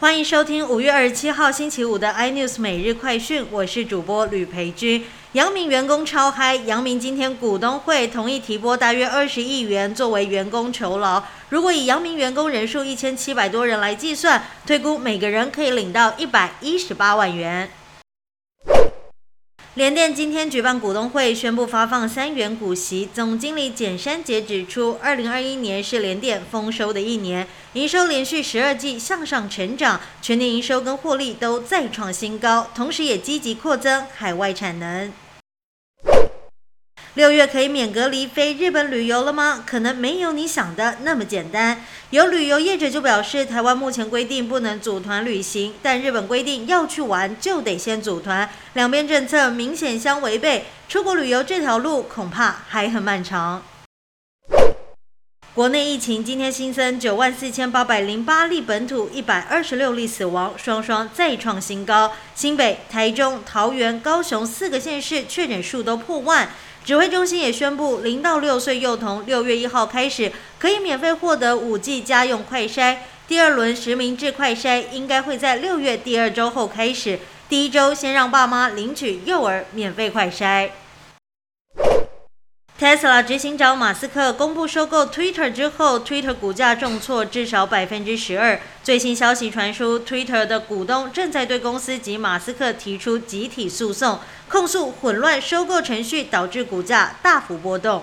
欢迎收听五月二十七号星期五的 iNews 每日快讯，我是主播吕培军。阳明员工超嗨，阳明今天股东会同意提拨大约二十亿元作为员工酬劳。如果以阳明员工人数一千七百多人来计算，推估每个人可以领到一百一十八万元。联电今天举办股东会，宣布发放三元股息。总经理简山杰指出，二零二一年是联电丰收的一年，营收连续十二季向上成长，全年营收跟获利都再创新高，同时也积极扩增海外产能。六月可以免隔离飞日本旅游了吗？可能没有你想的那么简单。有旅游业者就表示，台湾目前规定不能组团旅行，但日本规定要去玩就得先组团，两边政策明显相违背。出国旅游这条路恐怕还很漫长。国内疫情今天新增九万四千八百零八例本土，一百二十六例死亡，双双再创新高。新北、台中、桃园、高雄四个县市确诊数都破万。指挥中心也宣布，零到六岁幼童六月一号开始可以免费获得五 G 家用快筛。第二轮实名制快筛应该会在六月第二周后开始，第一周先让爸妈领取幼儿免费快筛。Tesla 执行长马斯克公布收购 Twitter 之后，Twitter 股价重挫至少百分之十二。最新消息传出，Twitter 的股东正在对公司及马斯克提出集体诉讼，控诉混乱收购程序导致股价大幅波动。